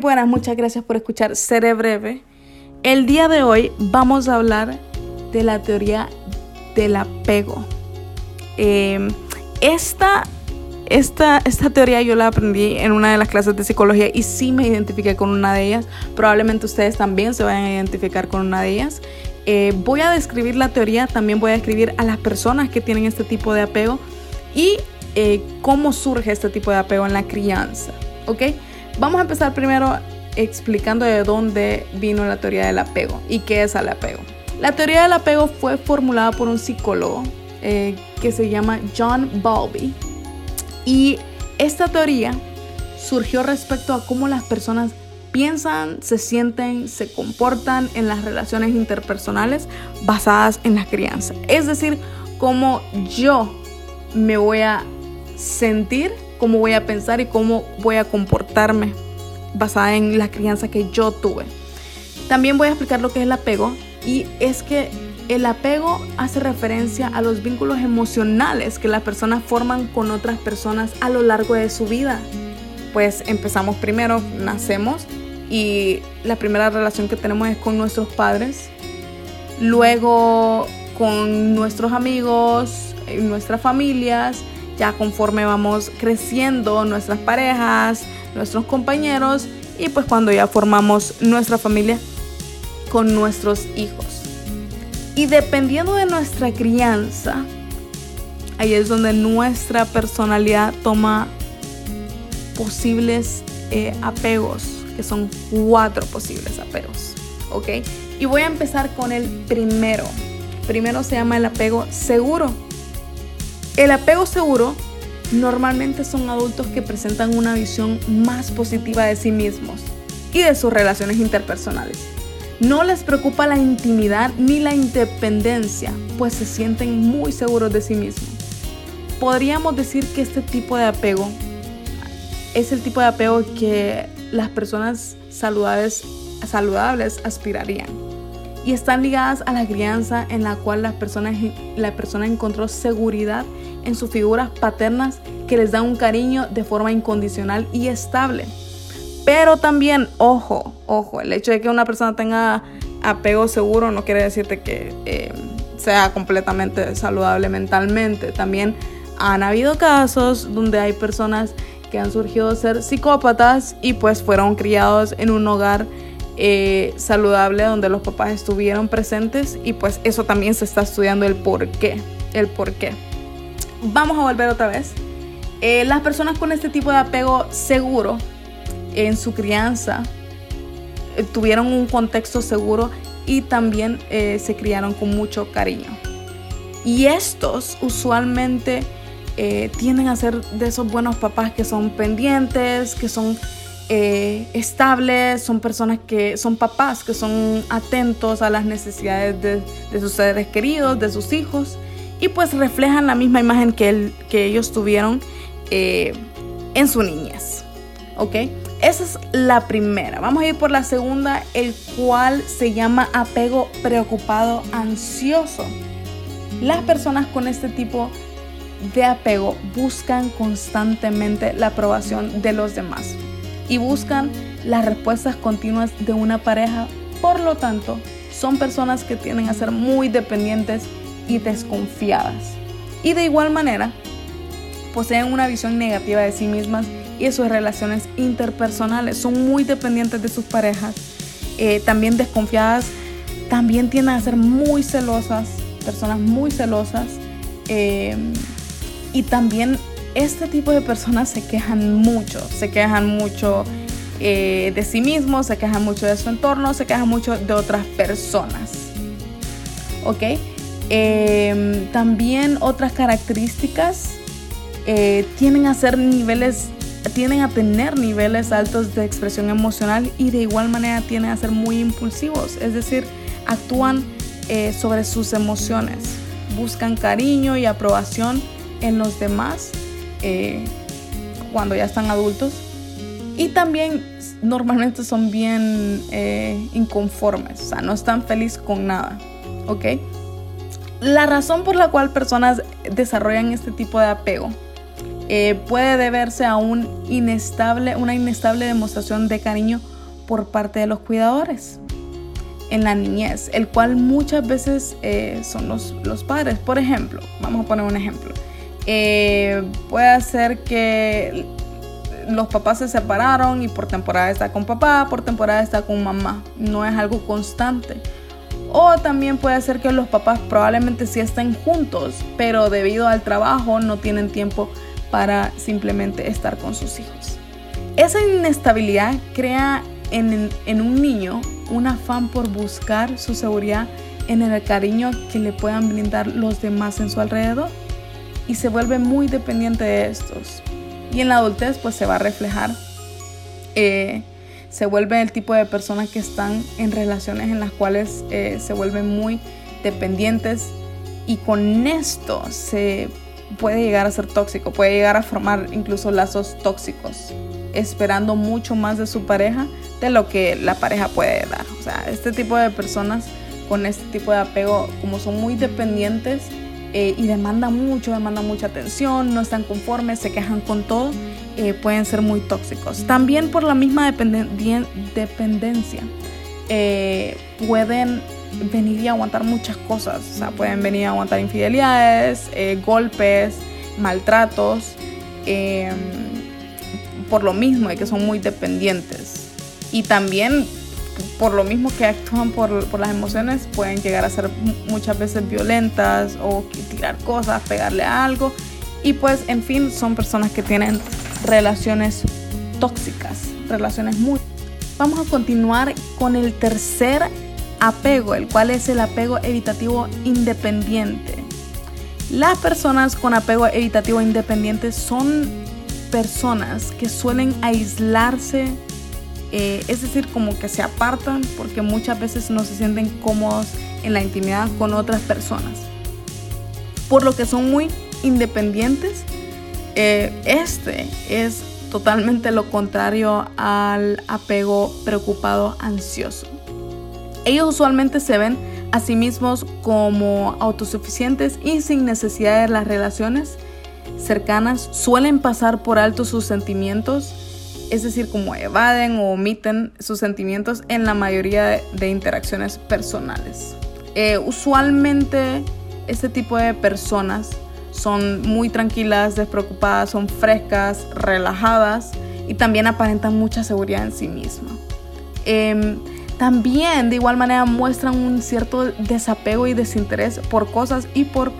Buenas, muchas gracias por escuchar Seré Breve. El día de hoy vamos a hablar de la teoría del apego. Em, esta, esta, esta teoría yo la aprendí en una de las clases de psicología y sí me identifiqué con una de ellas. Probablemente ustedes también se vayan a identificar con una de ellas. Eh, voy a describir la teoría, también voy a describir a las personas que tienen este tipo de apego y eh, cómo surge este tipo de apego en la crianza. ¿Ok? Vamos a empezar primero explicando de dónde vino la teoría del apego y qué es el apego. La teoría del apego fue formulada por un psicólogo eh, que se llama John Bowlby y esta teoría surgió respecto a cómo las personas piensan, se sienten, se comportan en las relaciones interpersonales basadas en la crianza. Es decir, cómo yo me voy a sentir, cómo voy a pensar y cómo voy a comportarme basada en la crianza que yo tuve. También voy a explicar lo que es el apego y es que el apego hace referencia a los vínculos emocionales que las personas forman con otras personas a lo largo de su vida. Pues empezamos primero, nacemos y la primera relación que tenemos es con nuestros padres, luego con nuestros amigos, nuestras familias, ya conforme vamos creciendo, nuestras parejas, nuestros compañeros y pues cuando ya formamos nuestra familia con nuestros hijos. Y dependiendo de nuestra crianza, ahí es donde nuestra personalidad toma posibles eh, apegos, que son cuatro posibles apegos. ¿Ok? Y voy a empezar con el primero. Primero se llama el apego seguro. El apego seguro normalmente son adultos que presentan una visión más positiva de sí mismos y de sus relaciones interpersonales. No les preocupa la intimidad ni la independencia, pues se sienten muy seguros de sí mismos. Podríamos decir que este tipo de apego es el tipo de apego que las personas saludables, aspirarían y están ligadas a la crianza en la cual la persona, la persona encontró seguridad en sus figuras paternas que les dan un cariño de forma incondicional y estable. Pero también, ojo, ojo, el hecho de que una persona tenga apego seguro no quiere decirte que eh, sea completamente saludable mentalmente. También han habido casos donde hay personas que han surgido ser psicópatas y pues fueron criados en un hogar eh, saludable donde los papás estuvieron presentes y pues eso también se está estudiando el por qué, el por qué. Vamos a volver otra vez. Eh, las personas con este tipo de apego seguro en su crianza eh, tuvieron un contexto seguro y también se criaron con mucho cariño. Y estos usualmente tienden a ser de esos buenos papás que son pendientes, que son eh, estables, son personas que son papás, que son atentos a las necesidades de, sus seres queridos, de sus hijos, y pues reflejan la misma imagen que, que ellos tuvieron eh, en su niñez. ¿Ok? Esa es la primera. Vamos a ir por la segunda, el cual se llama apego preocupado ansioso. Las personas con este tipo de apego buscan constantemente la aprobación de los demás y buscan las respuestas continuas de una pareja. Por lo tanto, son personas que tienden a ser muy dependientes y desconfiadas. Y de igual manera, poseen una visión negativa de sí mismas y de sus relaciones interpersonales. Son muy dependientes de sus parejas, eh, también desconfiadas, también tienden a ser muy celosas, personas muy celosas. Eh, y también este tipo de personas se quejan mucho, se quejan mucho eh, de sí mismos, se quejan mucho de su entorno, se quejan mucho de otras personas. ¿Ok? Em, también otras características eh, tienen a ser niveles, tienen a tener niveles altos de expresión emocional y de igual manera tienen a ser muy impulsivos, es decir, actúan eh, sobre sus emociones, buscan cariño y aprobación en los demás eh, cuando ya están adultos. Y también normalmente son bien eh, inconformes, o sea, no están felices con nada, ¿ok? La razón por la cual personas desarrollan este tipo de apego eh, puede deberse a un inestable, una inestable demostración de cariño por parte de los cuidadores en la niñez, el cual muchas veces eh, son los, los, padres. Por ejemplo, vamos a poner un ejemplo. Eh, puede ser que los papás se separaron y por temporada está con papá, por temporada está con mamá. No es algo constante. O también puede ser que los papás probablemente sí estén juntos, pero debido al trabajo no tienen tiempo para simplemente estar con sus hijos. Esa inestabilidad crea en, en un niño un afán por buscar su seguridad en el cariño que le puedan brindar los demás en su alrededor y se vuelve muy dependiente de estos. Y en la adultez pues se va a reflejar, eh, se vuelve el tipo de personas que están en relaciones en las cuales eh, se vuelven muy dependientes y con esto se puede llegar a ser tóxico, puede llegar a formar incluso lazos tóxicos, esperando mucho más de su pareja de lo que la pareja puede dar. O sea, este tipo de personas con este tipo de apego, como son muy dependientes eh, y demandan mucho, demandan mucha atención, no están conformes, se quejan con todo, eh, pueden ser muy tóxicos. También por la misma dependencia, eh, pueden venir y aguantar muchas cosas. O sea, pueden venir a aguantar infidelidades, golpes, maltratos, por lo mismo de que son muy dependientes y también por lo mismo que actúan por, las emociones pueden llegar a ser muchas veces violentas o tirar cosas, pegarle a algo y pues en fin son personas que tienen relaciones tóxicas, relaciones muy... Vamos a continuar con el tercer apego, el cual es el apego evitativo independiente. Las personas con apego evitativo independiente son personas que suelen aislarse eh, es decir, como que se apartan porque muchas veces no se sienten cómodos en la intimidad con otras personas. Por lo que son muy independientes, eh, este es totalmente lo contrario al apego preocupado ansioso. Ellos usualmente se ven a sí mismos como autosuficientes y sin necesidad de las relaciones cercanas, suelen pasar por alto sus sentimientos es decir, como evaden o omiten sus sentimientos en la mayoría de, interacciones personales. Eh, usualmente este tipo de personas son muy tranquilas, despreocupadas, son frescas, relajadas y también aparentan mucha seguridad en sí misma. Em, también de igual manera muestran un cierto desapego y desinterés por cosas y por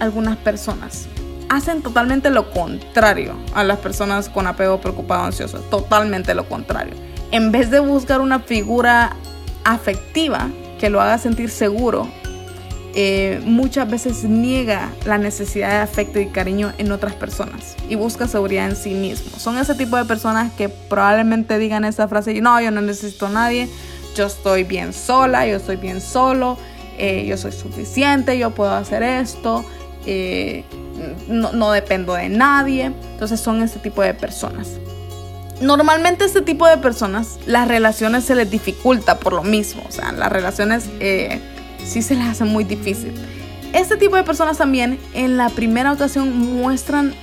algunas personas hacen totalmente lo contrario a las personas con apego preocupado ansioso, totalmente lo contrario. En vez de buscar una figura afectiva que lo haga sentir seguro, eh, muchas veces niega la necesidad de afecto y cariño en otras personas y busca seguridad en sí mismo. Son ese tipo de personas que probablemente digan esa frase, no, yo no necesito a nadie, yo estoy bien sola, yo estoy bien solo, eh, yo soy suficiente, yo puedo hacer esto. Eh, no, dependo de nadie. Entonces son este tipo de personas. Normalmente este tipo de personas, las relaciones se les dificulta por lo mismo. O sea, las relaciones eh, sí se les hacen muy difícil. Este tipo de personas también en la primera ocasión muestran,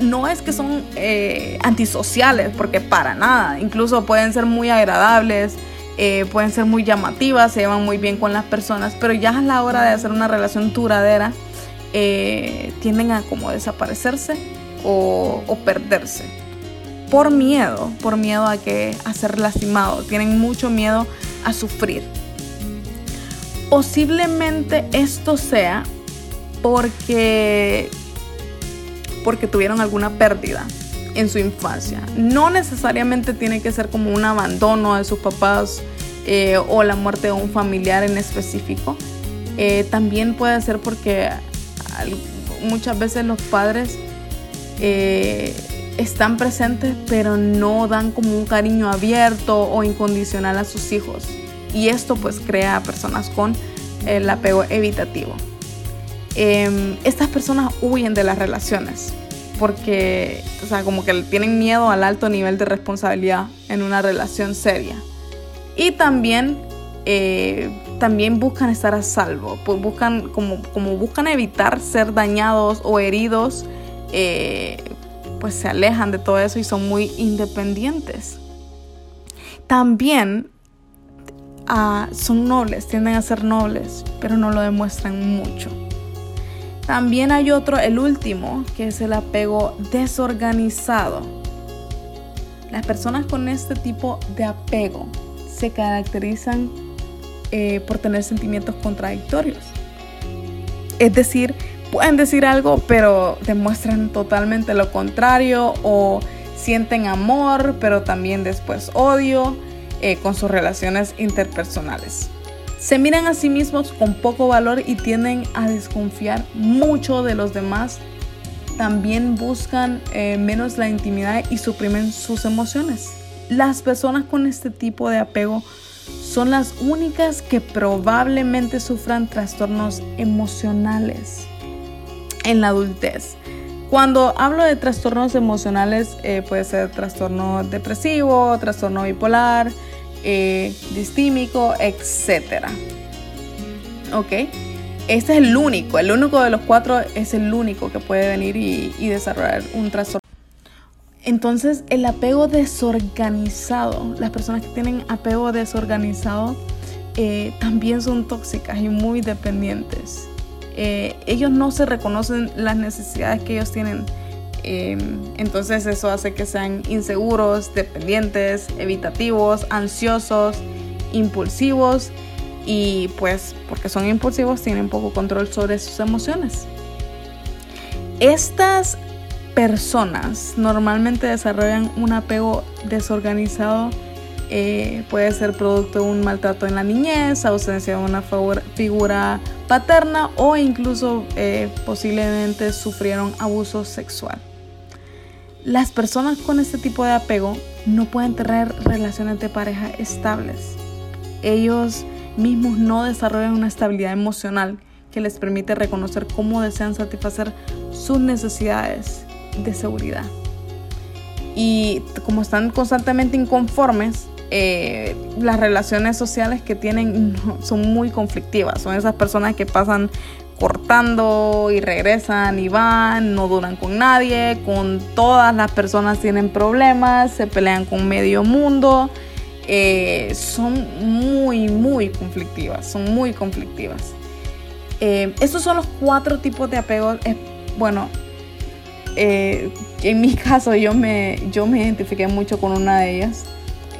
no es que son eh, antisociales, porque para nada, incluso pueden ser muy agradables, pueden ser muy llamativas, se llevan muy bien con las personas, pero ya a la hora de hacer una relación duradera, eh, tienden a como desaparecerse o, perderse. Por miedo, por miedo a, que, a ser lastimado, tienen mucho miedo a sufrir. Posiblemente esto sea porque, porque tuvieron alguna pérdida en su infancia. No necesariamente tiene que ser como un abandono de sus papás eh, o la muerte de un familiar en específico. Eh, también puede ser porque muchas veces los padres eh, están presentes pero no dan como un cariño abierto o incondicional a sus hijos. Y esto pues crea a personas con el apego evitativo. Em, estas personas huyen de las relaciones porque, o sea, como que tienen miedo al alto nivel de responsabilidad en una relación seria. Y también eh, también buscan estar a salvo, buscan, como, como buscan evitar ser dañados o heridos, eh, pues se alejan de todo eso y son muy independientes. También ah, son nobles, tienden a ser nobles, pero no lo demuestran mucho. También hay otro, el último, que es el apego desorganizado. Las personas con este tipo de apego se caracterizan eh, por tener sentimientos contradictorios. Es decir, pueden decir algo, pero demuestran totalmente lo contrario o sienten amor, pero también después odio eh, con sus relaciones interpersonales. Se miran a sí mismos con poco valor y tienden a desconfiar mucho de los demás. También buscan eh, menos la intimidad y suprimen sus emociones. Las personas con este tipo de apego son las únicas que probablemente sufran trastornos emocionales en la adultez. Cuando hablo de trastornos emocionales, eh, puede ser trastorno depresivo, trastorno bipolar, eh, distímico, etc. ¿Ok? Este es el único, el único de los cuatro es el único que puede venir y, desarrollar un trastorno. Entonces, el apego desorganizado, las personas que tienen apego desorganizado eh, también son tóxicas y muy dependientes. Eh, ellos no se reconocen las necesidades que ellos tienen Em, entonces eso hace que sean inseguros, dependientes, evitativos, ansiosos, impulsivos y pues porque son impulsivos tienen poco control sobre sus emociones. Estas personas normalmente desarrollan un apego desorganizado. Eh, puede ser producto de un maltrato en la niñez, ausencia de una figura paterna o incluso eh, posiblemente sufrieron abuso sexual. Las personas con este tipo de apego no pueden tener relaciones de pareja estables. Ellos mismos no desarrollan una estabilidad emocional que les permite reconocer cómo desean satisfacer sus necesidades de seguridad. Y como están constantemente inconformes, eh, las relaciones sociales que tienen son muy conflictivas. Son esas personas que pasan cortando y regresan y van, no duran con nadie, con todas las personas tienen problemas, se pelean con medio mundo, eh, son muy, muy conflictivas, son muy conflictivas. Eh, estos son los cuatro tipos de apegos. bueno, eh, en mi caso yo me, yo me identifiqué mucho con una de ellas.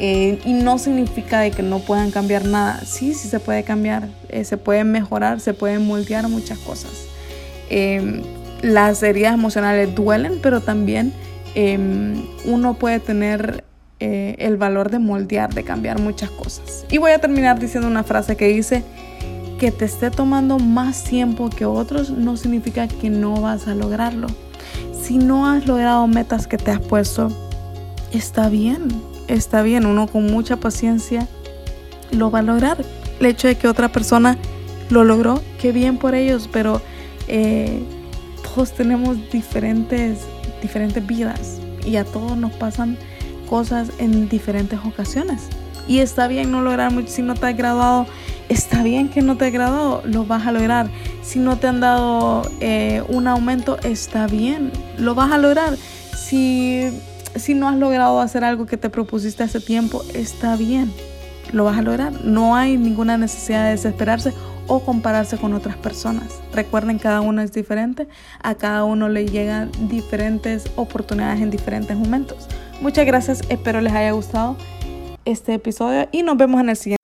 Eh, y no significa de que no puedan cambiar nada. Sí, sí se puede cambiar, eh, se pueden mejorar, se pueden moldear muchas cosas. Em, las heridas emocionales duelen, pero también em, uno puede tener eh, el valor de moldear, de cambiar muchas cosas. Y voy a terminar diciendo una frase que dice, que te esté tomando más tiempo que otros no significa que no vas a lograrlo. Si no has logrado metas que te has puesto, está bien está bien, uno con mucha paciencia lo va a lograr. El hecho de que otra persona lo logró, qué bien por ellos, pero eh, todos tenemos diferentes, diferentes vidas y a todos nos pasan cosas en diferentes ocasiones. Y está bien no lograr mucho. Si no te has graduado, está bien que no te graduado, lo vas a lograr. Si no te han dado eh, un aumento, está bien, lo vas a lograr. Si si no has logrado hacer algo que te propusiste hace tiempo, está bien, lo vas a lograr. No hay ninguna necesidad de desesperarse o compararse con otras personas. Recuerden, cada uno es diferente, a cada uno le llegan diferentes oportunidades en diferentes momentos. Muchas gracias, espero les haya gustado este episodio y nos vemos en el siguiente.